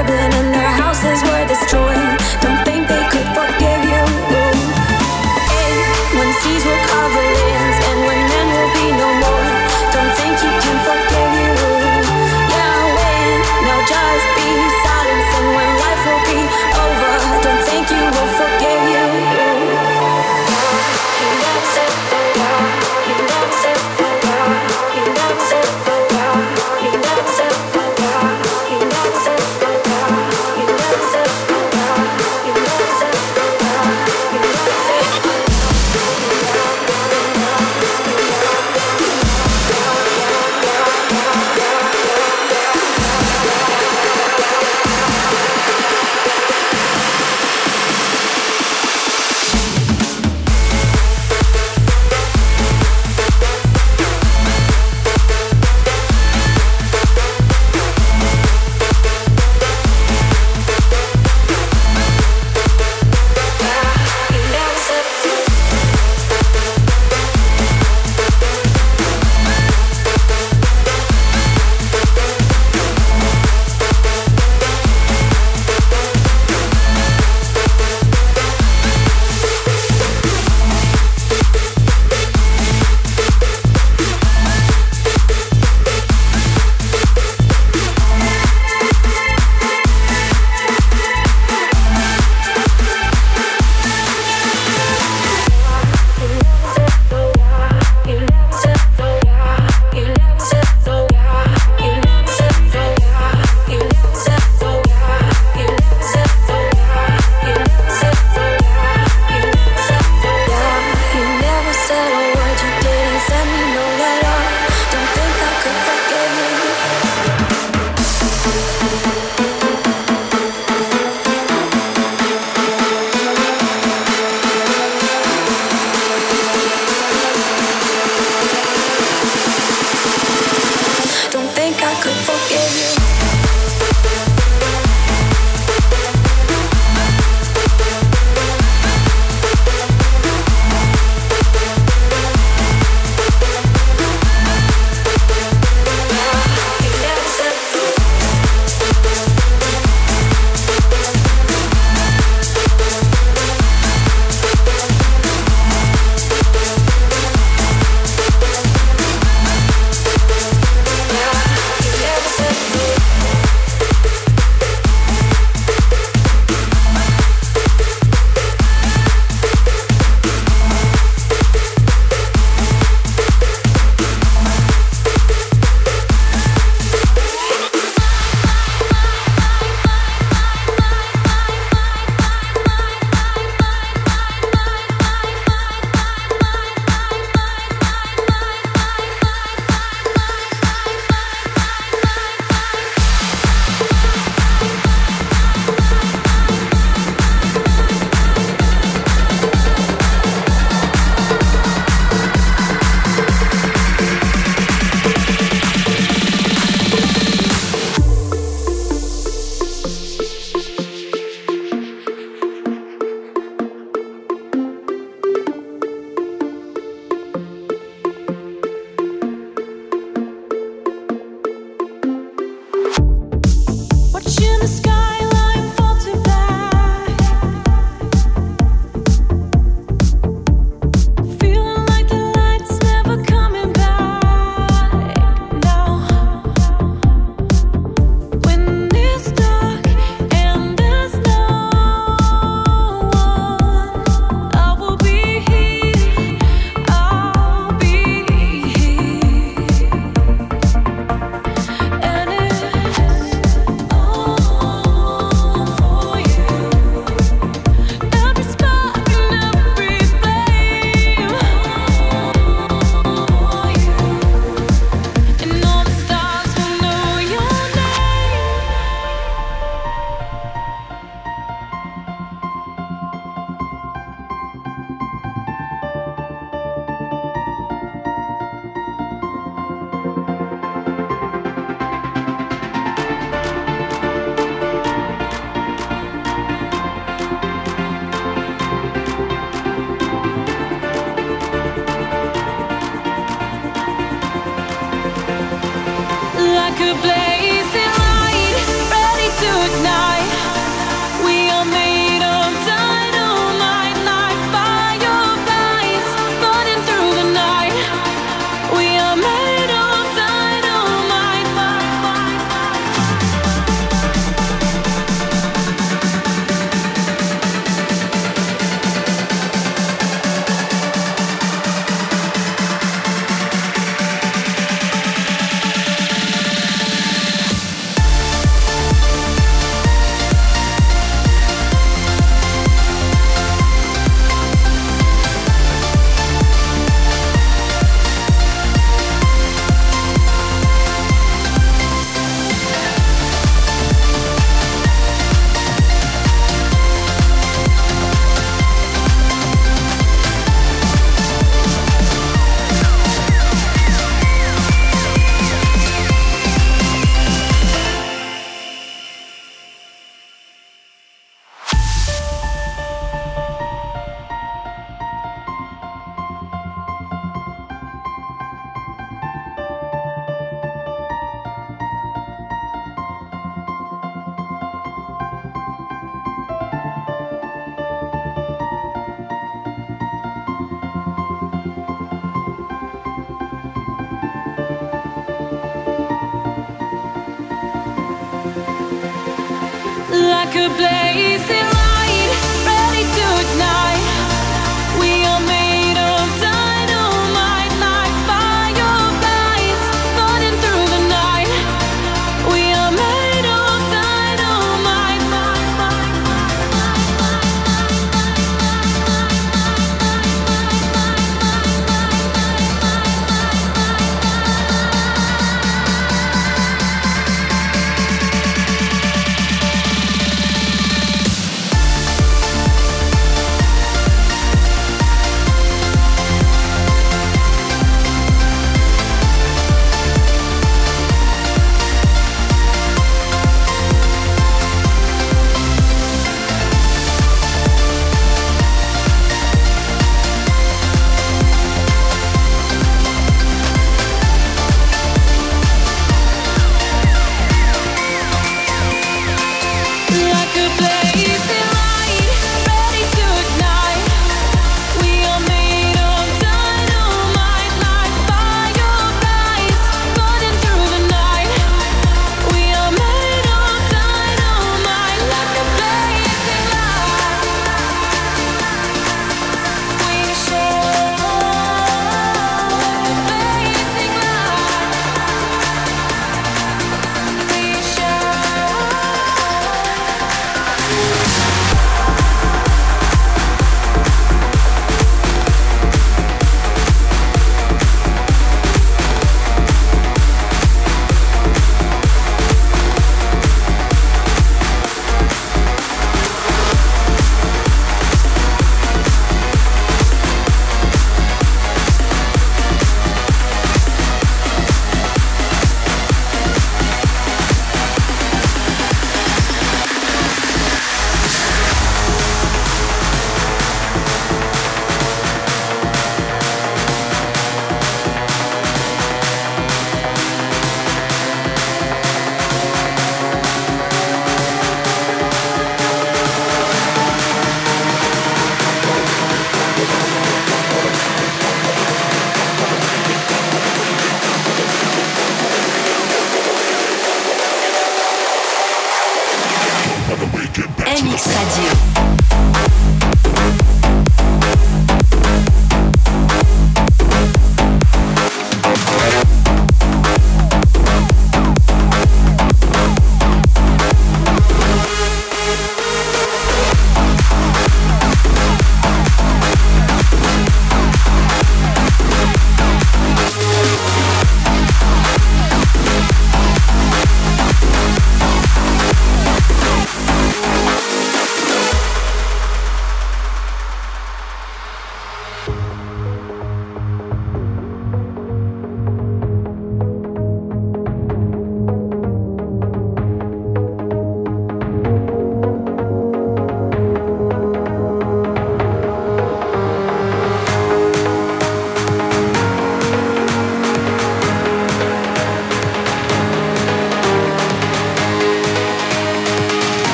Just be silence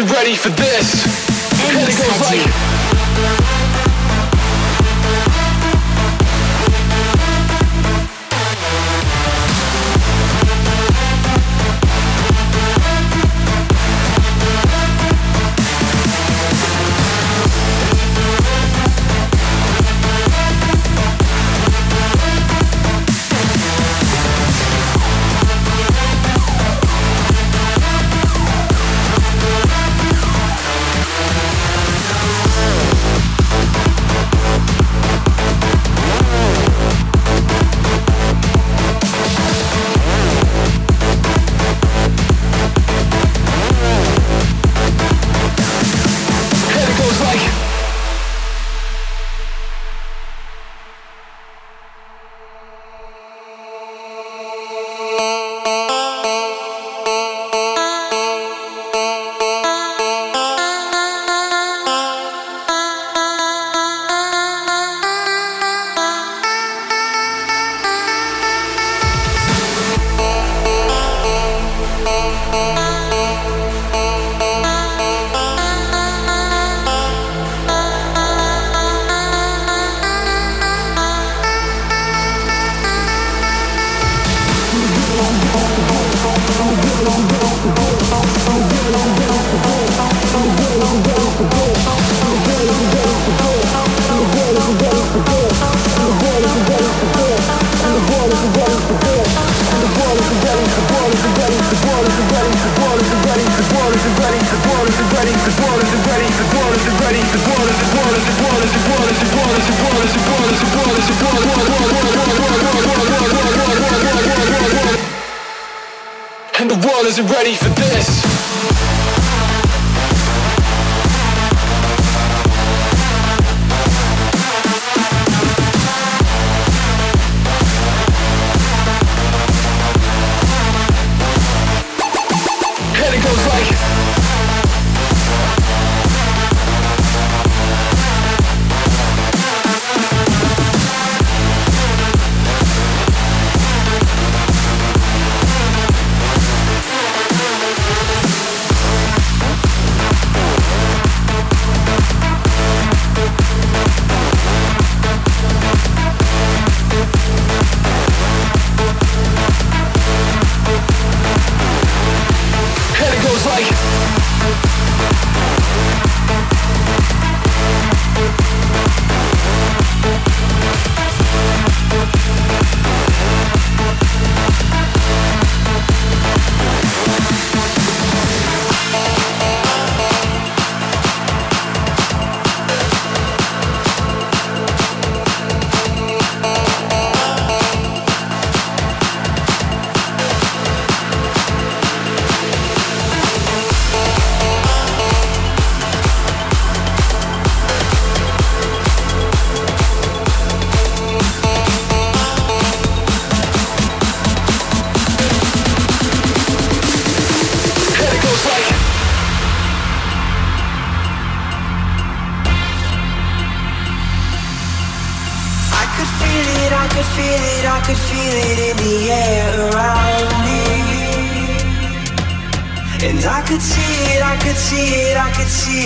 wasn't ready for this. And it goes like.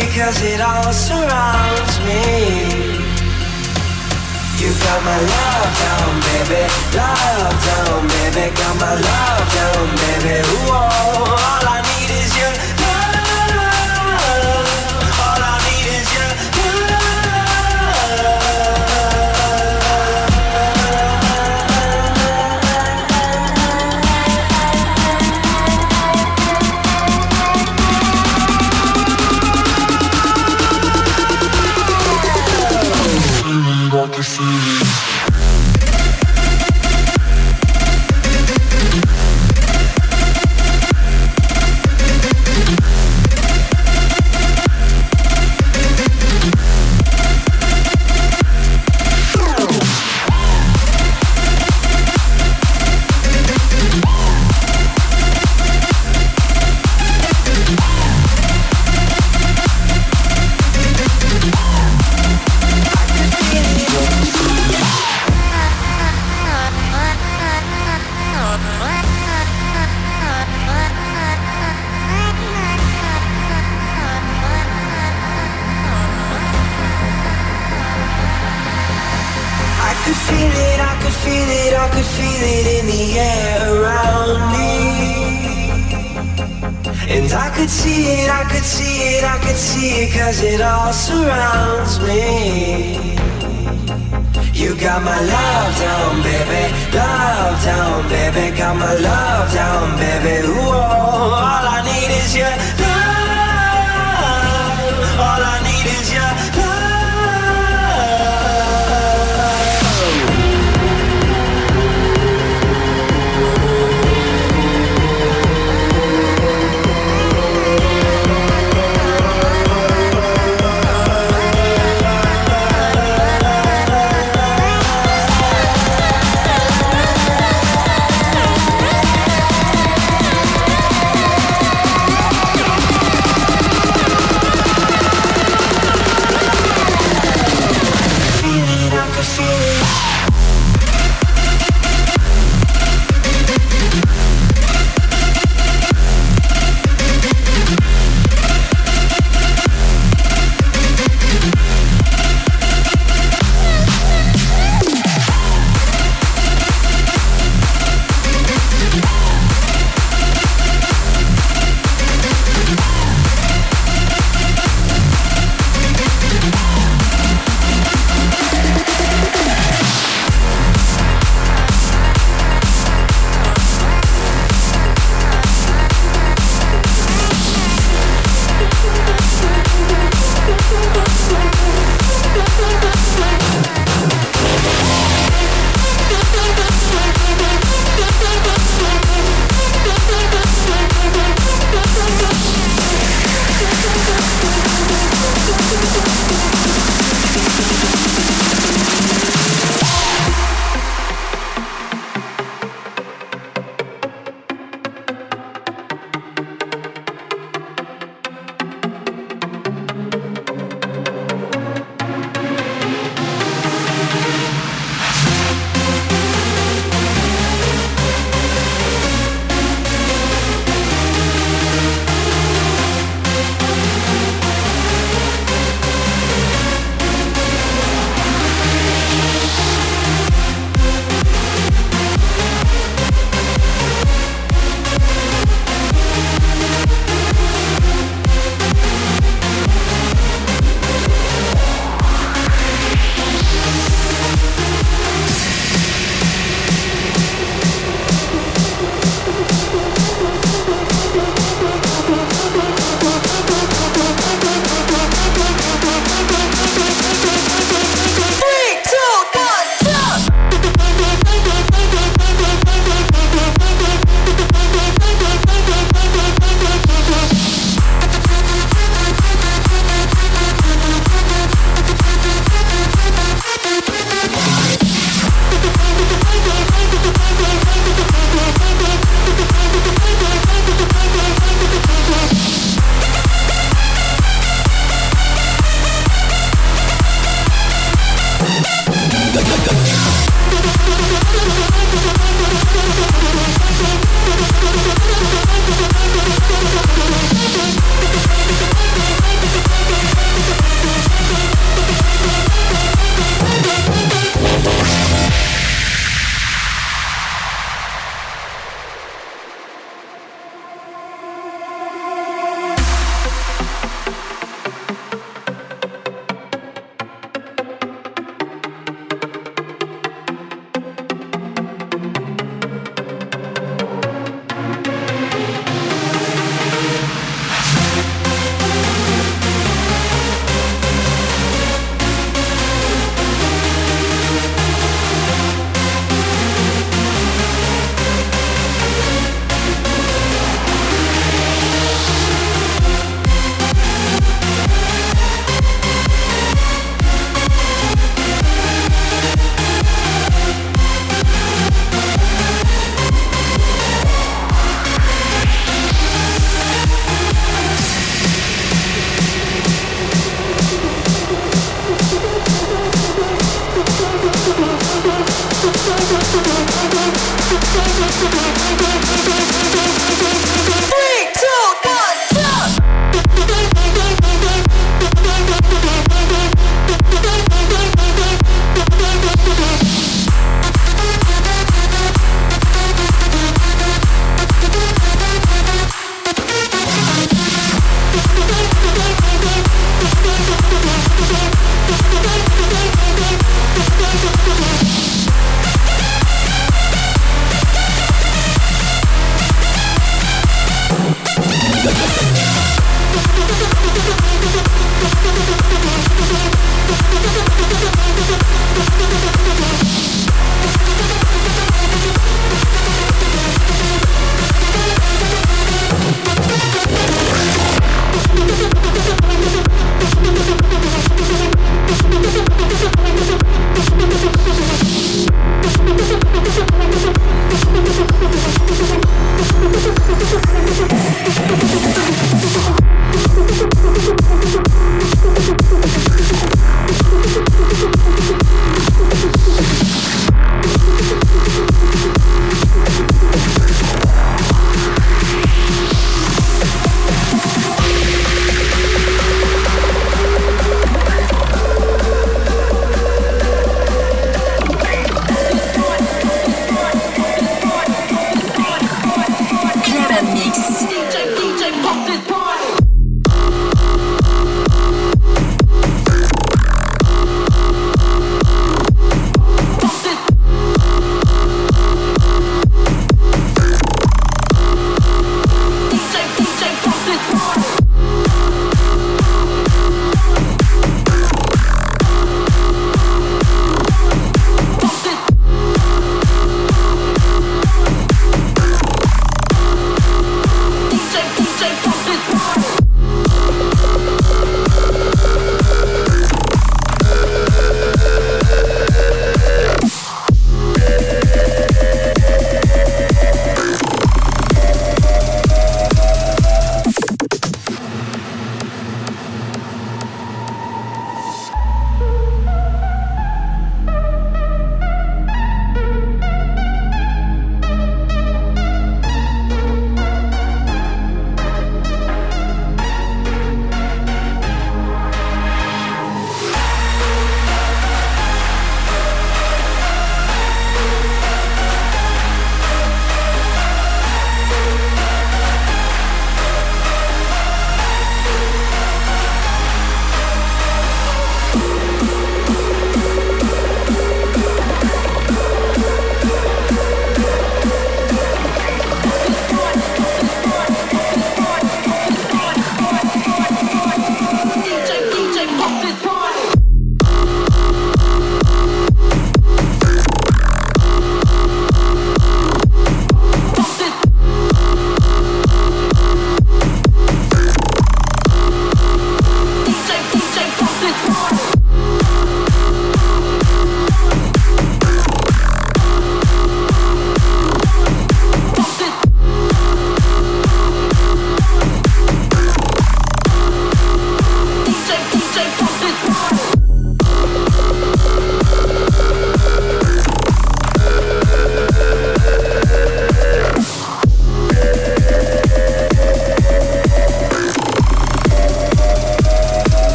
because it all surrounds me. You got my love down, baby, love down, baby, got my love down, baby. Ooh, all I need is you. Could feel it, I could feel it, I could feel it in the air around me. And I could see it, I could see it, I could see it, cause it all surrounds me. You got my love down, baby, love down, baby, got my love down, baby. Ooh, all I need is your love, all I need is your